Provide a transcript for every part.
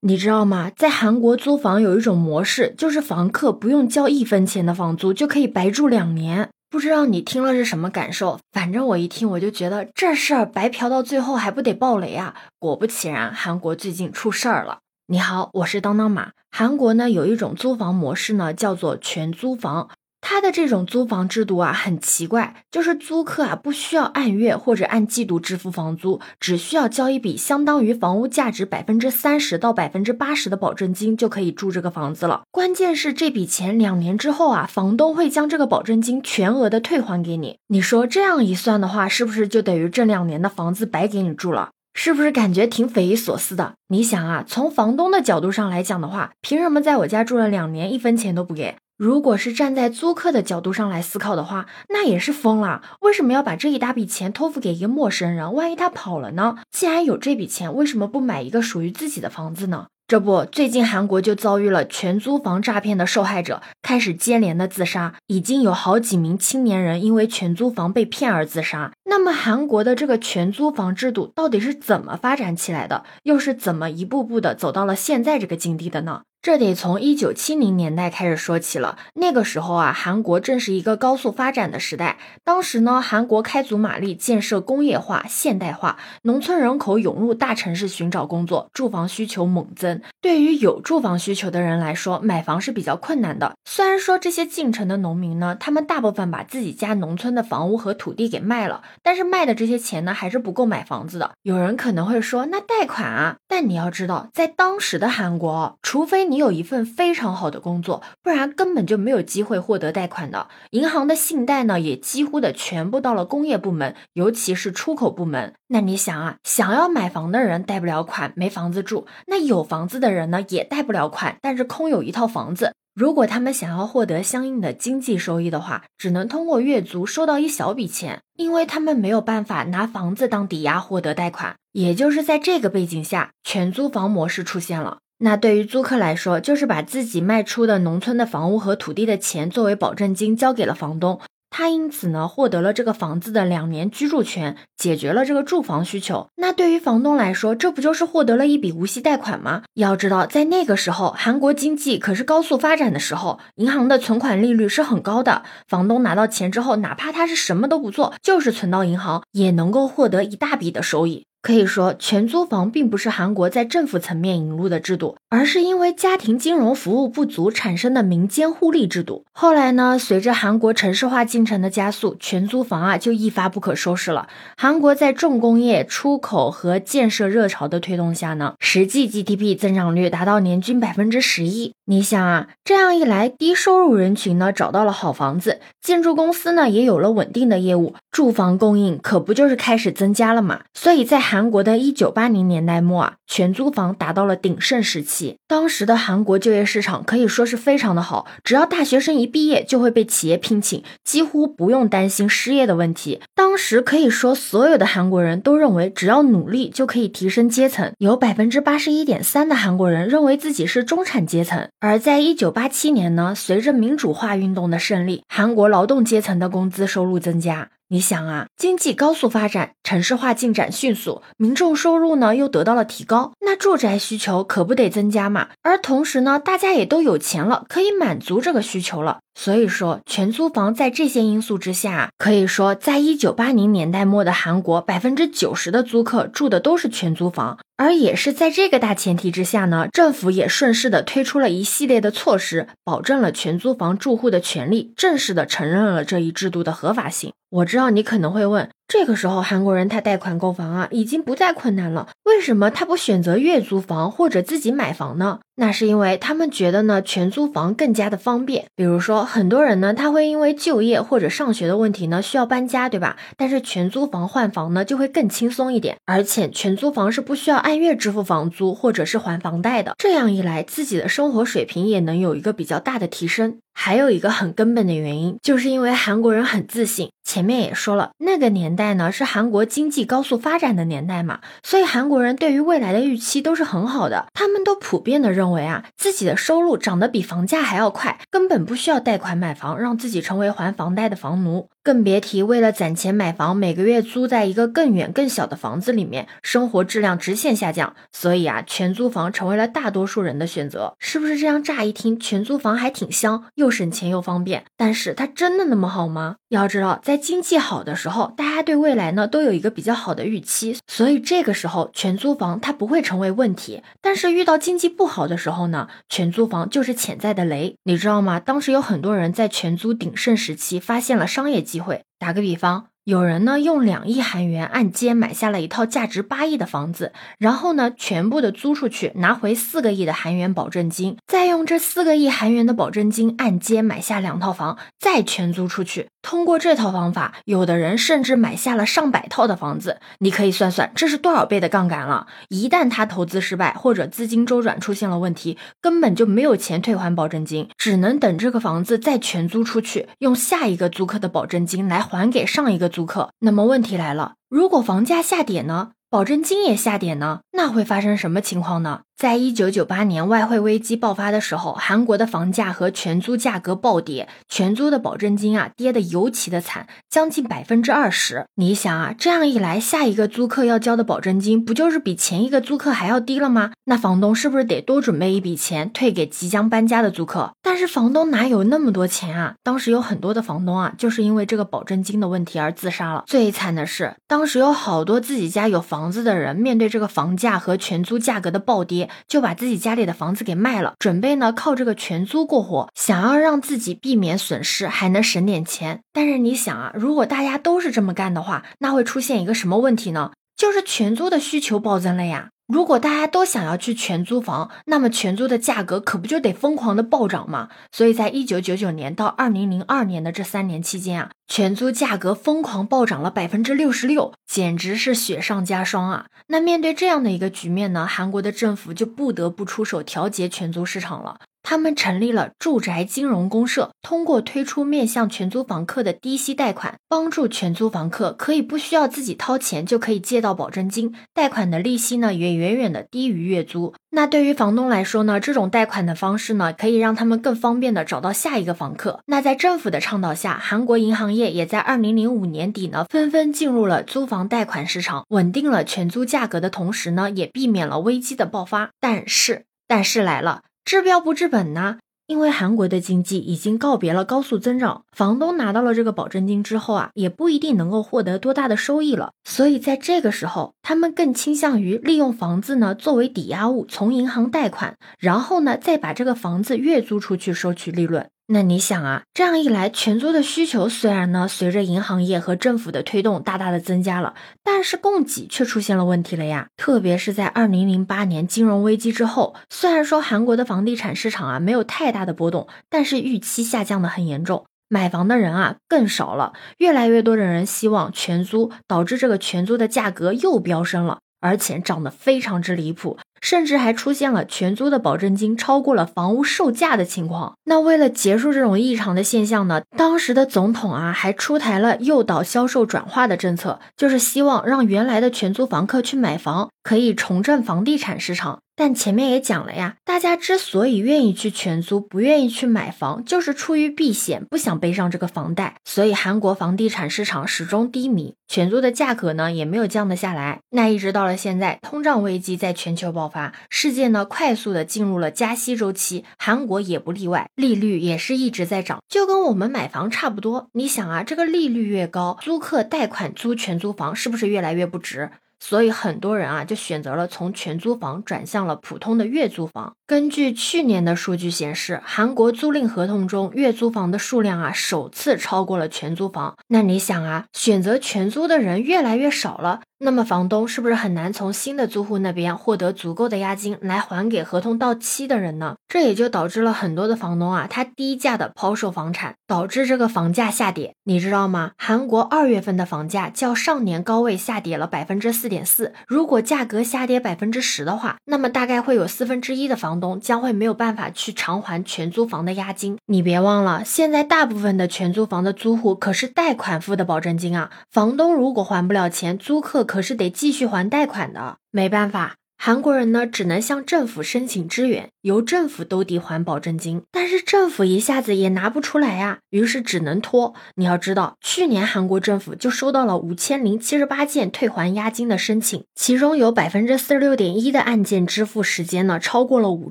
你知道吗？在韩国租房有一种模式，就是房客不用交一分钱的房租就可以白住两年。不知道你听了是什么感受？反正我一听我就觉得这事儿白嫖到最后还不得爆雷啊！果不其然，韩国最近出事儿了。你好，我是当当马。韩国呢有一种租房模式呢，叫做全租房。他的这种租房制度啊，很奇怪，就是租客啊不需要按月或者按季度支付房租，只需要交一笔相当于房屋价值百分之三十到百分之八十的保证金，就可以住这个房子了。关键是这笔钱两年之后啊，房东会将这个保证金全额的退还给你。你说这样一算的话，是不是就等于这两年的房子白给你住了？是不是感觉挺匪夷所思的？你想啊，从房东的角度上来讲的话，凭什么在我家住了两年，一分钱都不给？如果是站在租客的角度上来思考的话，那也是疯了。为什么要把这一大笔钱托付给一个陌生人？万一他跑了呢？既然有这笔钱，为什么不买一个属于自己的房子呢？这不，最近韩国就遭遇了全租房诈骗的受害者开始接连的自杀，已经有好几名青年人因为全租房被骗而自杀。那么，韩国的这个全租房制度到底是怎么发展起来的？又是怎么一步步的走到了现在这个境地的呢？这得从一九七零年代开始说起了。那个时候啊，韩国正是一个高速发展的时代。当时呢，韩国开足马力建设工业化、现代化，农村人口涌入大城市寻找工作，住房需求猛增。对于有住房需求的人来说，买房是比较困难的。虽然说这些进城的农民呢，他们大部分把自己家农村的房屋和土地给卖了，但是卖的这些钱呢，还是不够买房子的。有人可能会说，那贷款啊？但你要知道，在当时的韩国，除非你有一份非常好的工作，不然根本就没有机会获得贷款的。银行的信贷呢，也几乎的全部到了工业部门，尤其是出口部门。那你想啊，想要买房的人贷不了款，没房子住；那有房子的人呢，也贷不了款，但是空有一套房子。如果他们想要获得相应的经济收益的话，只能通过月租收到一小笔钱，因为他们没有办法拿房子当抵押获得贷款。也就是在这个背景下，全租房模式出现了。那对于租客来说，就是把自己卖出的农村的房屋和土地的钱作为保证金交给了房东，他因此呢获得了这个房子的两年居住权，解决了这个住房需求。那对于房东来说，这不就是获得了一笔无息贷款吗？要知道，在那个时候，韩国经济可是高速发展的时候，银行的存款利率是很高的。房东拿到钱之后，哪怕他是什么都不做，就是存到银行，也能够获得一大笔的收益。可以说，全租房并不是韩国在政府层面引入的制度，而是因为家庭金融服务不足产生的民间互利制度。后来呢，随着韩国城市化进程的加速，全租房啊就一发不可收拾了。韩国在重工业、出口和建设热潮的推动下呢，实际 GDP 增长率达到年均百分之十一。你想啊，这样一来，低收入人群呢找到了好房子，建筑公司呢也有了稳定的业务，住房供应可不就是开始增加了嘛？所以在韩国的一九八零年代末啊，全租房达到了鼎盛时期。当时的韩国就业市场可以说是非常的好，只要大学生一毕业就会被企业聘请，几乎不用担心失业的问题。当时可以说，所有的韩国人都认为，只要努力就可以提升阶层。有百分之八十一点三的韩国人认为自己是中产阶层。而在一九八七年呢，随着民主化运动的胜利，韩国劳动阶层的工资收入增加。你想啊，经济高速发展，城市化进展迅速，民众收入呢又得到了提高，那住宅需求可不得增加嘛？而同时呢，大家也都有钱了，可以满足这个需求了。所以说，全租房在这些因素之下，可以说，在一九八零年代末的韩国，百分之九十的租客住的都是全租房。而也是在这个大前提之下呢，政府也顺势的推出了一系列的措施，保证了全租房住户的权利，正式的承认了这一制度的合法性。我知道你可能会问。这个时候，韩国人他贷款购房啊，已经不再困难了。为什么他不选择月租房或者自己买房呢？那是因为他们觉得呢，全租房更加的方便。比如说，很多人呢，他会因为就业或者上学的问题呢，需要搬家，对吧？但是全租房换房呢，就会更轻松一点。而且全租房是不需要按月支付房租或者是还房贷的。这样一来，自己的生活水平也能有一个比较大的提升。还有一个很根本的原因，就是因为韩国人很自信。前面也说了，那个年代呢是韩国经济高速发展的年代嘛，所以韩国人对于未来的预期都是很好的。他们都普遍的认为啊，自己的收入涨得比房价还要快，根本不需要贷款买房，让自己成为还房贷的房奴。更别提为了攒钱买房，每个月租在一个更远更小的房子里面，生活质量直线下降。所以啊，全租房成为了大多数人的选择，是不是这样？乍一听，全租房还挺香，又省钱又方便。但是它真的那么好吗？要知道，在经济好的时候，大家对未来呢都有一个比较好的预期，所以这个时候全租房它不会成为问题。但是遇到经济不好的时候呢，全租房就是潜在的雷，你知道吗？当时有很多人在全租鼎盛时期发现了商业机会。打个比方。有人呢用两亿韩元按揭买下了一套价值八亿的房子，然后呢全部的租出去，拿回四个亿的韩元保证金，再用这四个亿韩元的保证金按揭买下两套房，再全租出去。通过这套方法，有的人甚至买下了上百套的房子。你可以算算这是多少倍的杠杆了。一旦他投资失败或者资金周转出现了问题，根本就没有钱退还保证金，只能等这个房子再全租出去，用下一个租客的保证金来还给上一个。租客，那么问题来了，如果房价下跌呢？保证金也下跌呢？那会发生什么情况呢？在一九九八年外汇危机爆发的时候，韩国的房价和全租价格暴跌，全租的保证金啊跌得尤其的惨，将近百分之二十。你想啊，这样一来，下一个租客要交的保证金不就是比前一个租客还要低了吗？那房东是不是得多准备一笔钱退给即将搬家的租客？但是房东哪有那么多钱啊？当时有很多的房东啊，就是因为这个保证金的问题而自杀了。最惨的是，当时有好多自己家有房子的人，面对这个房价和全租价格的暴跌。就把自己家里的房子给卖了，准备呢靠这个全租过活，想要让自己避免损失，还能省点钱。但是你想啊，如果大家都是这么干的话，那会出现一个什么问题呢？就是全租的需求暴增了呀。如果大家都想要去全租房，那么全租的价格可不就得疯狂的暴涨吗？所以在一九九九年到二零零二年的这三年期间啊，全租价格疯狂暴涨了百分之六十六，简直是雪上加霜啊！那面对这样的一个局面呢，韩国的政府就不得不出手调节全租市场了。他们成立了住宅金融公社，通过推出面向全租房客的低息贷款，帮助全租房客可以不需要自己掏钱就可以借到保证金，贷款的利息呢也远远的低于月租。那对于房东来说呢，这种贷款的方式呢，可以让他们更方便的找到下一个房客。那在政府的倡导下，韩国银行业也在二零零五年底呢，纷纷进入了租房贷款市场，稳定了全租价格的同时呢，也避免了危机的爆发。但是，但是来了。治标不治本呢，因为韩国的经济已经告别了高速增长，房东拿到了这个保证金之后啊，也不一定能够获得多大的收益了，所以在这个时候，他们更倾向于利用房子呢作为抵押物，从银行贷款，然后呢再把这个房子月租出去收取利润。那你想啊，这样一来，全租的需求虽然呢随着银行业和政府的推动大大的增加了，但是供给却出现了问题了呀。特别是在二零零八年金融危机之后，虽然说韩国的房地产市场啊没有太大的波动，但是预期下降的很严重，买房的人啊更少了，越来越多的人希望全租，导致这个全租的价格又飙升了，而且涨得非常之离谱。甚至还出现了全租的保证金超过了房屋售价的情况。那为了结束这种异常的现象呢，当时的总统啊还出台了诱导销售转化的政策，就是希望让原来的全租房客去买房，可以重振房地产市场。但前面也讲了呀，大家之所以愿意去全租，不愿意去买房，就是出于避险，不想背上这个房贷。所以韩国房地产市场始终低迷，全租的价格呢也没有降得下来。那一直到了现在，通胀危机在全球爆发，世界呢快速的进入了加息周期，韩国也不例外，利率也是一直在涨，就跟我们买房差不多。你想啊，这个利率越高，租客贷款租全租房是不是越来越不值？所以很多人啊，就选择了从全租房转向了普通的月租房。根据去年的数据显示，韩国租赁合同中月租房的数量啊，首次超过了全租房。那你想啊，选择全租的人越来越少了。那么房东是不是很难从新的租户那边获得足够的押金来还给合同到期的人呢？这也就导致了很多的房东啊，他低价的抛售房产，导致这个房价下跌。你知道吗？韩国二月份的房价较上年高位下跌了百分之四点四。如果价格下跌百分之十的话，那么大概会有四分之一的房东将会没有办法去偿还全租房的押金。你别忘了，现在大部分的全租房的租户可是贷款付的保证金啊，房东如果还不了钱，租客。可是得继续还贷款的，没办法，韩国人呢只能向政府申请支援，由政府兜底还保证金，但是政府一下子也拿不出来呀，于是只能拖。你要知道，去年韩国政府就收到了五千零七十八件退还押金的申请，其中有百分之四十六点一的案件支付时间呢超过了五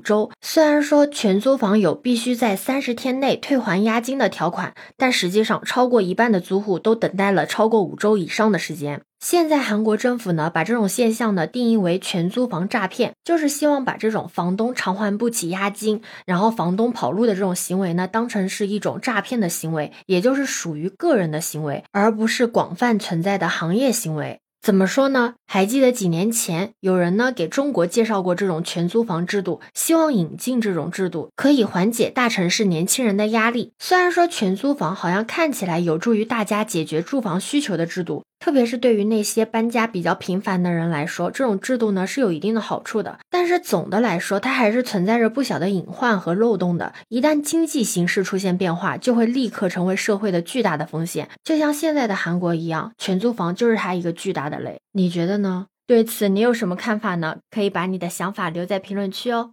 周。虽然说全租房有必须在三十天内退还押金的条款，但实际上超过一半的租户都等待了超过五周以上的时间。现在韩国政府呢，把这种现象呢定义为全租房诈骗，就是希望把这种房东偿还不起押金，然后房东跑路的这种行为呢，当成是一种诈骗的行为，也就是属于个人的行为，而不是广泛存在的行业行为。怎么说呢？还记得几年前有人呢给中国介绍过这种全租房制度，希望引进这种制度，可以缓解大城市年轻人的压力。虽然说全租房好像看起来有助于大家解决住房需求的制度。特别是对于那些搬家比较频繁的人来说，这种制度呢是有一定的好处的。但是总的来说，它还是存在着不小的隐患和漏洞的。一旦经济形势出现变化，就会立刻成为社会的巨大的风险。就像现在的韩国一样，全租房就是它一个巨大的雷。你觉得呢？对此你有什么看法呢？可以把你的想法留在评论区哦。